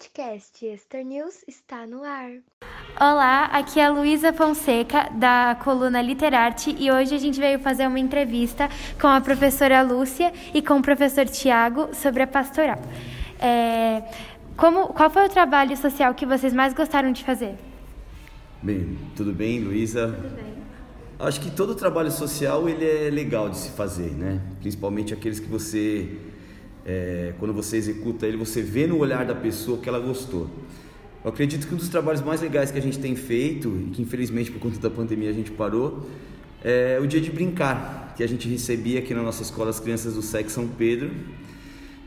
podcast Extra News está no ar. Olá, aqui é a Luísa Fonseca, da coluna Literarte, e hoje a gente veio fazer uma entrevista com a professora Lúcia e com o professor Tiago sobre a pastoral. É, como, qual foi o trabalho social que vocês mais gostaram de fazer? Bem, tudo bem, Luísa? Tudo bem. Acho que todo trabalho social ele é legal de se fazer, né? Principalmente aqueles que você é, quando você executa ele, você vê no olhar da pessoa que ela gostou. Eu acredito que um dos trabalhos mais legais que a gente tem feito, e que infelizmente por conta da pandemia a gente parou, é o dia de brincar, que a gente recebia aqui na nossa escola as crianças do SEC São Pedro.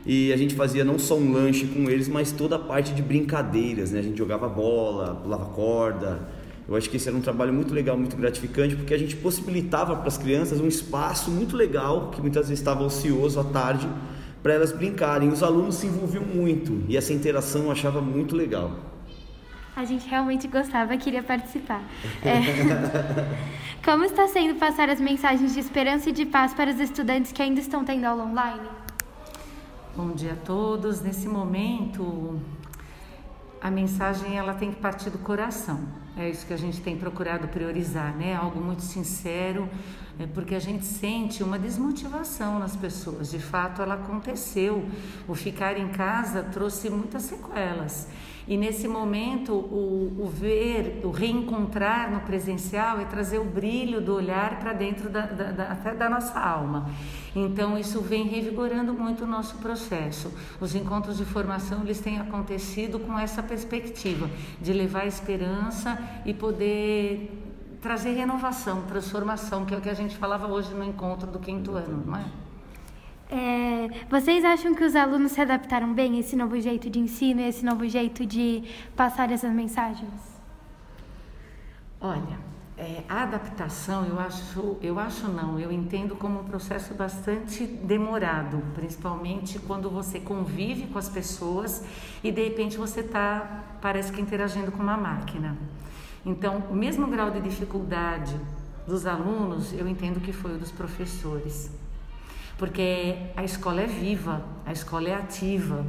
E a gente fazia não só um lanche com eles, mas toda a parte de brincadeiras, né? A gente jogava bola, pulava corda. Eu acho que esse era um trabalho muito legal, muito gratificante, porque a gente possibilitava para as crianças um espaço muito legal, que muitas vezes estava ocioso à tarde, para elas brincarem. Os alunos se envolviam muito e essa interação eu achava muito legal. A gente realmente gostava, queria participar. É. Como está sendo passar as mensagens de esperança e de paz para os estudantes que ainda estão tendo aula online? Bom dia a todos. Nesse momento, a mensagem ela tem que partir do coração. É isso que a gente tem procurado priorizar, né? Algo muito sincero, é porque a gente sente uma desmotivação nas pessoas. De fato, ela aconteceu. O ficar em casa trouxe muitas sequelas. E nesse momento, o, o, ver, o reencontrar no presencial é trazer o brilho do olhar para dentro da, da, da, até da nossa alma. Então, isso vem revigorando muito o nosso processo. Os encontros de formação eles têm acontecido com essa perspectiva de levar esperança e poder trazer renovação, transformação, que é o que a gente falava hoje no encontro do quinto ano, não é? É, vocês acham que os alunos se adaptaram bem a esse novo jeito de ensino, esse novo jeito de passar essas mensagens? Olha, é, a adaptação, eu acho, eu acho não, eu entendo como um processo bastante demorado, principalmente quando você convive com as pessoas e de repente você está, parece que interagindo com uma máquina. Então, o mesmo grau de dificuldade dos alunos, eu entendo que foi o dos professores. Porque a escola é viva, a escola é ativa,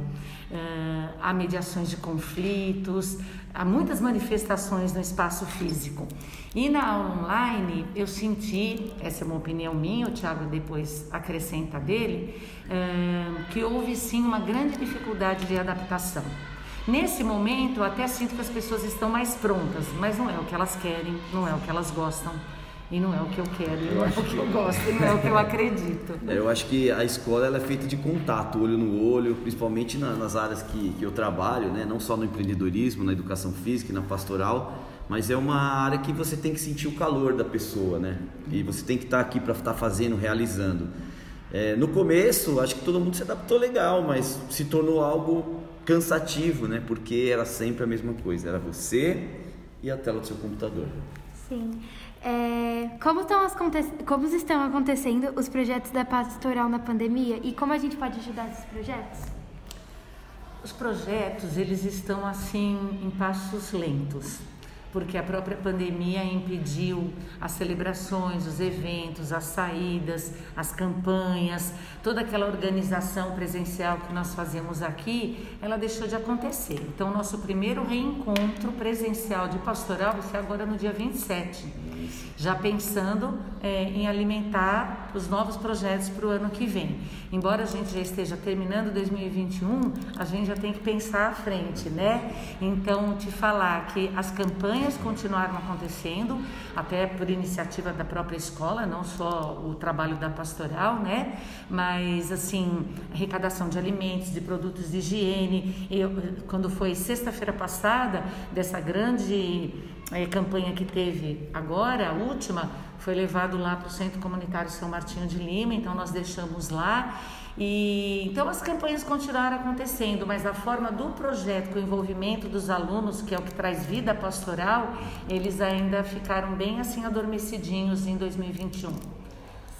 uh, há mediações de conflitos, há muitas manifestações no espaço físico. E na aula online, eu senti, essa é uma opinião minha, o Tiago depois acrescenta dele, uh, que houve sim uma grande dificuldade de adaptação. Nesse momento, eu até sinto que as pessoas estão mais prontas, mas não é o que elas querem, não é o que elas gostam. E não é o que eu quero, e não é o que eu gosto, e não é o que eu acredito. Eu acho que a escola ela é feita de contato, olho no olho, principalmente nas áreas que, que eu trabalho, né? não só no empreendedorismo, na educação física e na pastoral, mas é uma área que você tem que sentir o calor da pessoa, né? E você tem que estar aqui para estar fazendo, realizando. É, no começo, acho que todo mundo se adaptou legal, mas se tornou algo cansativo, né? Porque era sempre a mesma coisa, era você e a tela do seu computador. Sim. É, como, estão como estão acontecendo os projetos da pastoral na pandemia e como a gente pode ajudar esses projetos? Os projetos, eles estão assim em passos lentos porque a própria pandemia impediu as celebrações, os eventos, as saídas, as campanhas, toda aquela organização presencial que nós fazemos aqui, ela deixou de acontecer. Então, nosso primeiro reencontro presencial de pastoral vai ser agora no dia 27, já pensando é, em alimentar os novos projetos para o ano que vem. Embora a gente já esteja terminando 2021, a gente já tem que pensar à frente, né? Então, te falar que as campanhas continuaram acontecendo, até por iniciativa da própria escola, não só o trabalho da pastoral, né? Mas, assim, arrecadação de alimentos, de produtos de higiene. Eu, quando foi sexta-feira passada, dessa grande é, campanha que teve agora, a última, foi levado lá para o Centro Comunitário São Martinho de Lima, então nós deixamos lá. E então as campanhas continuaram acontecendo, mas a forma do projeto com o envolvimento dos alunos, que é o que traz vida pastoral, eles ainda ficaram bem assim adormecidinhos em 2021.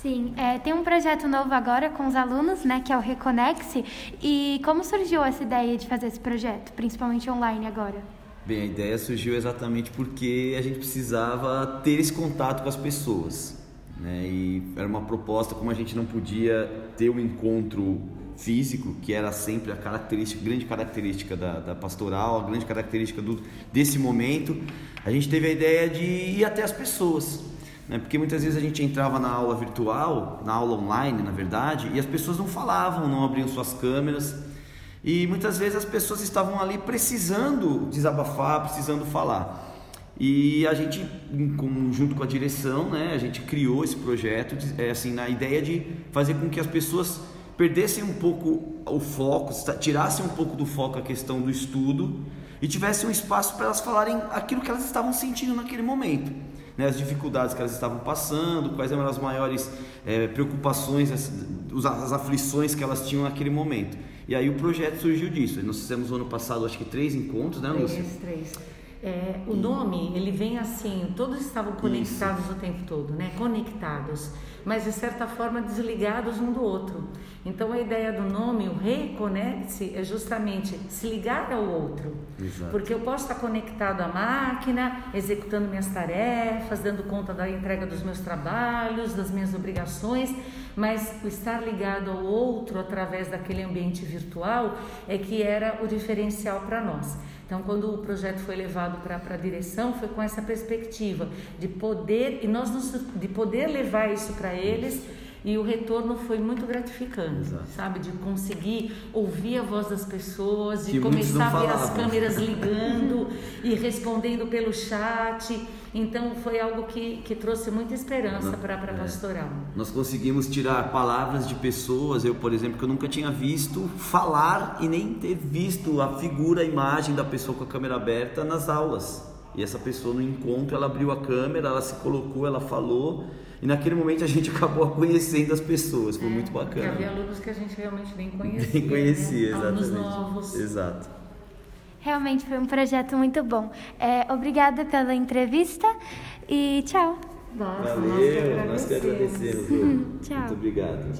Sim, é, tem um projeto novo agora com os alunos, né, que é o Reconexe. E como surgiu essa ideia de fazer esse projeto, principalmente online agora? Bem, a ideia surgiu exatamente porque a gente precisava ter esse contato com as pessoas. Né? E era uma proposta, como a gente não podia ter um encontro físico, que era sempre a característica, grande característica da, da pastoral, a grande característica do, desse momento, a gente teve a ideia de ir até as pessoas. Né? Porque muitas vezes a gente entrava na aula virtual, na aula online, na verdade, e as pessoas não falavam, não abriam suas câmeras. E muitas vezes as pessoas estavam ali precisando desabafar, precisando falar. E a gente, junto com a direção, né, a gente criou esse projeto, é, assim, na ideia de fazer com que as pessoas perdessem um pouco o foco, tirassem um pouco do foco a questão do estudo e tivessem um espaço para elas falarem aquilo que elas estavam sentindo naquele momento. Né, as dificuldades que elas estavam passando, quais eram as maiores é, preocupações, as, as aflições que elas tinham naquele momento. E aí o projeto surgiu disso. Nós fizemos no ano passado, acho que três encontros, né, Lúcia? Três, três. É, o nome, ele vem assim, todos estavam conectados Isso. o tempo todo, né? Conectados, mas de certa forma desligados um do outro. Então a ideia do nome, o reconecte, é justamente se ligar ao outro. Exato. Porque eu posso estar conectado à máquina, executando minhas tarefas, dando conta da entrega dos meus trabalhos, das minhas obrigações, mas o estar ligado ao outro através daquele ambiente virtual é que era o diferencial para nós. Então, quando o projeto foi levado para a direção, foi com essa perspectiva de poder e nós nos, de poder levar isso para eles e o retorno foi muito gratificante, Exato. sabe? De conseguir ouvir a voz das pessoas, de que começar a ver as câmeras ligando e respondendo pelo chat. Então foi algo que, que trouxe muita esperança para a é. pastoral. Nós conseguimos tirar palavras de pessoas, eu, por exemplo, que eu nunca tinha visto falar e nem ter visto a figura, a imagem da pessoa com a câmera aberta nas aulas. E essa pessoa no encontro, ela abriu a câmera, ela se colocou, ela falou e naquele momento a gente acabou conhecendo as pessoas, foi é, muito bacana. Havia alunos que a gente realmente nem conhecia. Nem conhecia, né? exatamente. Alunos novos. Exato. Realmente foi um projeto muito bom. É, obrigada pela entrevista e tchau. Nossa, Valeu, nós que agradecemos. Nós que agradecemos tchau. Muito obrigado.